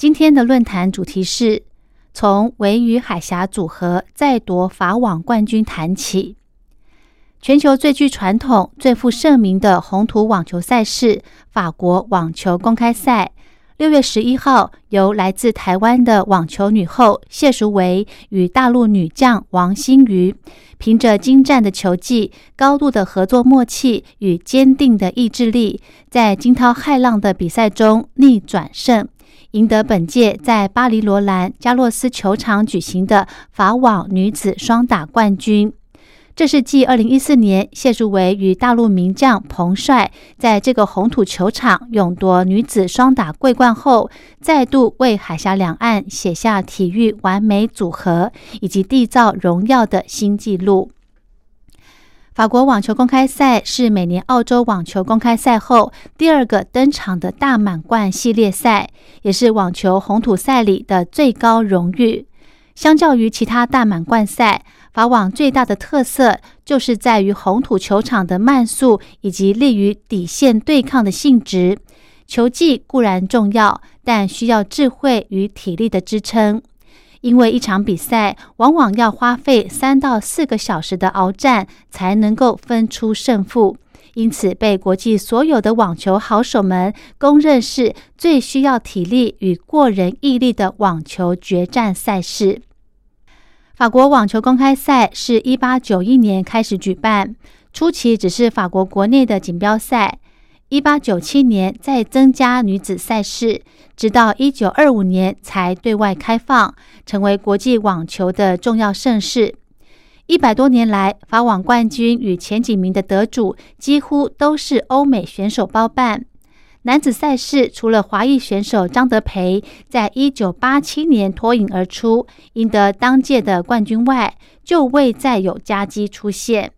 今天的论坛主题是从维与海峡组合再夺法网冠军谈起。全球最具传统、最负盛名的红土网球赛事——法国网球公开赛。六月十一号，由来自台湾的网球女后谢淑薇与大陆女将王欣瑜，凭着精湛的球技、高度的合作默契与坚定的意志力，在惊涛骇浪的比赛中逆转胜，赢得本届在巴黎罗兰加洛斯球场举行的法网女子双打冠军。这是继二零一四年谢淑薇与大陆名将彭帅在这个红土球场勇夺女子双打桂冠后，再度为海峡两岸写下体育完美组合以及缔造荣耀的新纪录。法国网球公开赛是每年澳洲网球公开赛后第二个登场的大满贯系列赛，也是网球红土赛里的最高荣誉。相较于其他大满贯赛，法网最大的特色就是在于红土球场的慢速以及利于底线对抗的性质。球技固然重要，但需要智慧与体力的支撑。因为一场比赛往往要花费三到四个小时的鏖战才能够分出胜负，因此被国际所有的网球好手们公认是最需要体力与过人毅力的网球决战赛事。法国网球公开赛是一八九一年开始举办，初期只是法国国内的锦标赛。一八九七年再增加女子赛事，直到一九二五年才对外开放，成为国际网球的重要盛事。一百多年来，法网冠军与前几名的得主几乎都是欧美选手包办。男子赛事除了华裔选手张德培在一九八七年脱颖而出，赢得当届的冠军外，就未再有佳绩出现。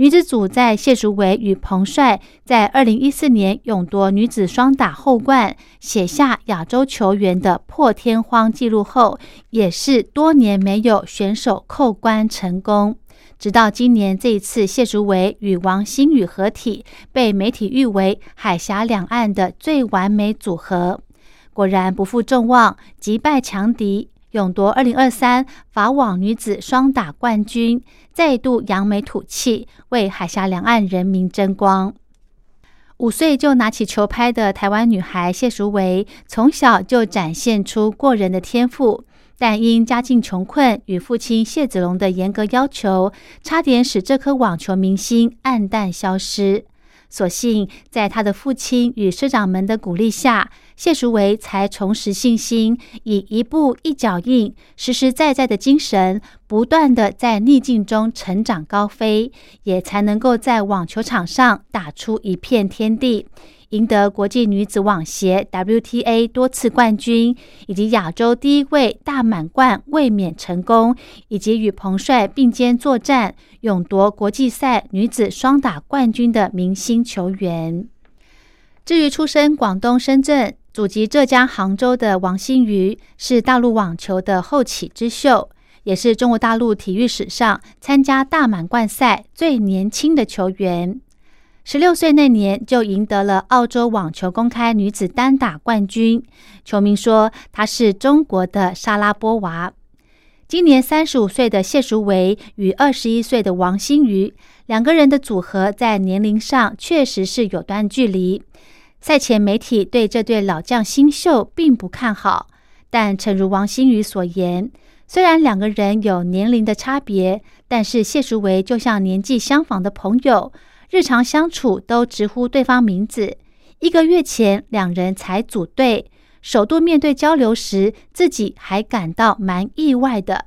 女子组在谢淑薇与彭帅在二零一四年勇夺女子双打后冠，写下亚洲球员的破天荒纪录后，也是多年没有选手扣关成功。直到今年这一次，谢淑薇与王欣宇合体，被媒体誉为海峡两岸的最完美组合。果然不负众望，击败强敌，勇夺二零二三法网女子双打冠军，再度扬眉吐气，为海峡两岸人民争光。五岁就拿起球拍的台湾女孩谢淑薇，从小就展现出过人的天赋。但因家境穷困与父亲谢子龙的严格要求，差点使这颗网球明星黯淡消失。所幸在他的父亲与社长们的鼓励下，谢淑薇才重拾信心，以一步一脚印、实实在在的精神，不断的在逆境中成长高飞，也才能够在网球场上打出一片天地。赢得国际女子网协 WTA 多次冠军，以及亚洲第一位大满贯卫冕成功，以及与彭帅并肩作战，勇夺国际赛女子双打冠军的明星球员。至于出身广东深圳、祖籍浙江杭州的王欣瑜，是大陆网球的后起之秀，也是中国大陆体育史上参加大满贯赛最年轻的球员。十六岁那年就赢得了澳洲网球公开女子单打冠军，球迷说她是中国的莎拉波娃。今年三十五岁的谢淑薇与二十一岁的王欣瑜两个人的组合在年龄上确实是有段距离。赛前媒体对这对老将新秀并不看好，但诚如王欣瑜所言，虽然两个人有年龄的差别，但是谢淑薇就像年纪相仿的朋友。日常相处都直呼对方名字。一个月前，两人才组队，首度面对交流时，自己还感到蛮意外的。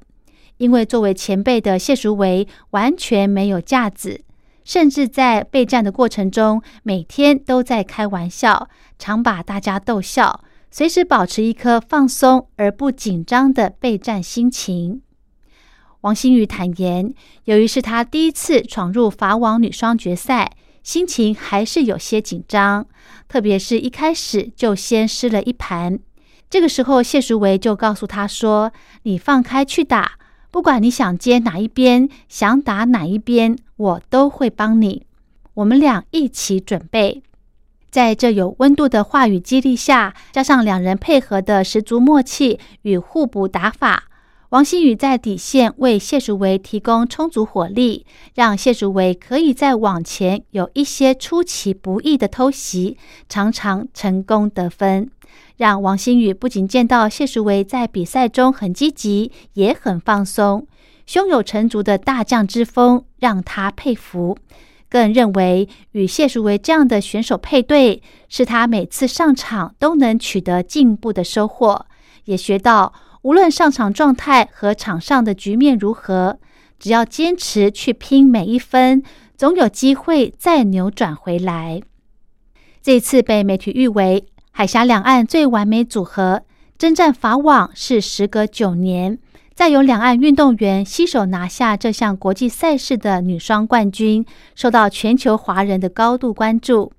因为作为前辈的谢淑薇完全没有架子，甚至在备战的过程中，每天都在开玩笑，常把大家逗笑。随时保持一颗放松而不紧张的备战心情。王星宇坦言，由于是他第一次闯入法网女双决赛，心情还是有些紧张，特别是一开始就先失了一盘。这个时候，谢淑薇就告诉他说：“你放开去打，不管你想接哪一边，想打哪一边，我都会帮你。我们俩一起准备。”在这有温度的话语激励下，加上两人配合的十足默契与互补打法。王新宇在底线为谢淑薇提供充足火力，让谢淑薇可以在网前有一些出其不意的偷袭，常常成功得分，让王新宇不仅见到谢淑薇在比赛中很积极，也很放松，胸有成竹的大将之风让他佩服，更认为与谢淑薇这样的选手配对，是他每次上场都能取得进步的收获，也学到。无论上场状态和场上的局面如何，只要坚持去拼每一分，总有机会再扭转回来。这次被媒体誉为海峡两岸最完美组合，征战法网是时隔九年，再由两岸运动员携手拿下这项国际赛事的女双冠军，受到全球华人的高度关注。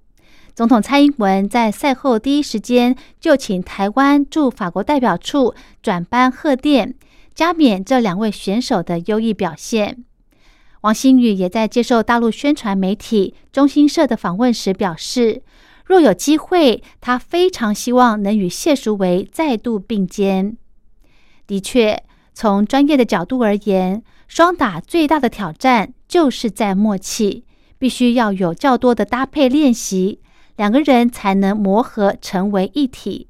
总统蔡英文在赛后第一时间就请台湾驻法国代表处转班贺电，加冕这两位选手的优异表现。王新宇也在接受大陆宣传媒体中新社的访问时表示，若有机会，他非常希望能与谢淑薇再度并肩。的确，从专业的角度而言，双打最大的挑战就是在默契，必须要有较多的搭配练习。两个人才能磨合成为一体。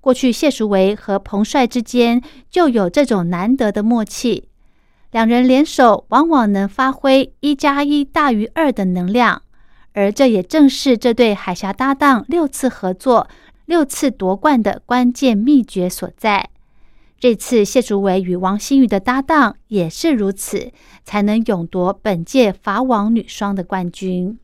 过去谢淑薇和彭帅之间就有这种难得的默契，两人联手往往能发挥一加一大于二的能量，而这也正是这对海峡搭档六次合作、六次夺冠的关键秘诀所在。这次谢淑薇与王心瑜的搭档也是如此，才能勇夺本届法网女双的冠军。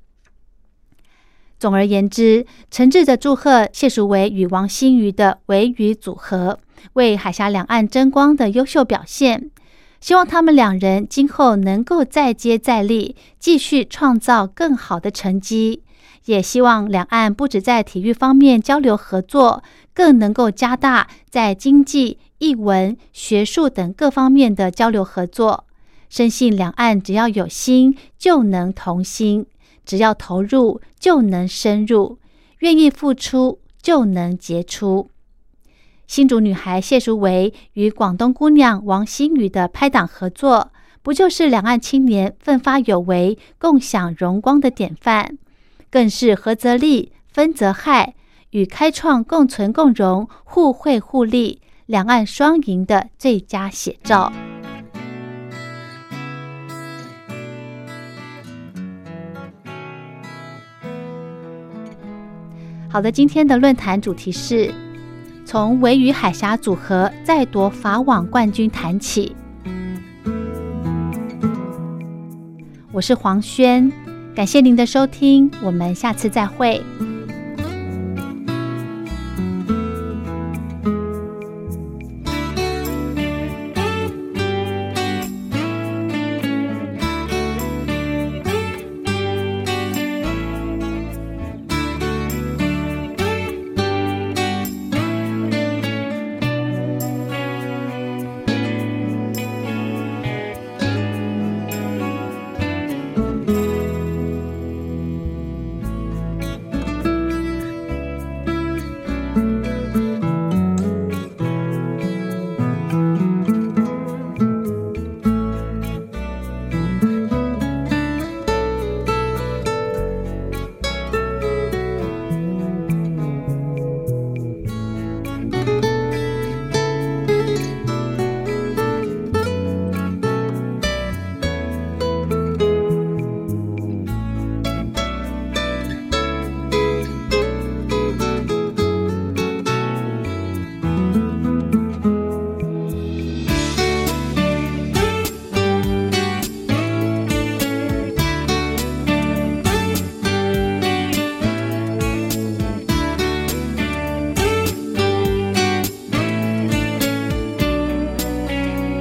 总而言之，诚挚的祝贺谢淑薇与王心瑜的维语组合为海峡两岸争光的优秀表现。希望他们两人今后能够再接再厉，继续创造更好的成绩。也希望两岸不止在体育方面交流合作，更能够加大在经济、艺文、学术等各方面的交流合作。深信两岸只要有心，就能同心。只要投入就能深入，愿意付出就能结出。新竹女孩谢淑薇与广东姑娘王心宇的拍档合作，不就是两岸青年奋发有为、共享荣光的典范？更是合则利，分则害，与开创共存共荣、互惠互利、两岸双赢的最佳写照。好的，今天的论坛主题是从维与海峡组合再夺法网冠军谈起。我是黄轩，感谢您的收听，我们下次再会。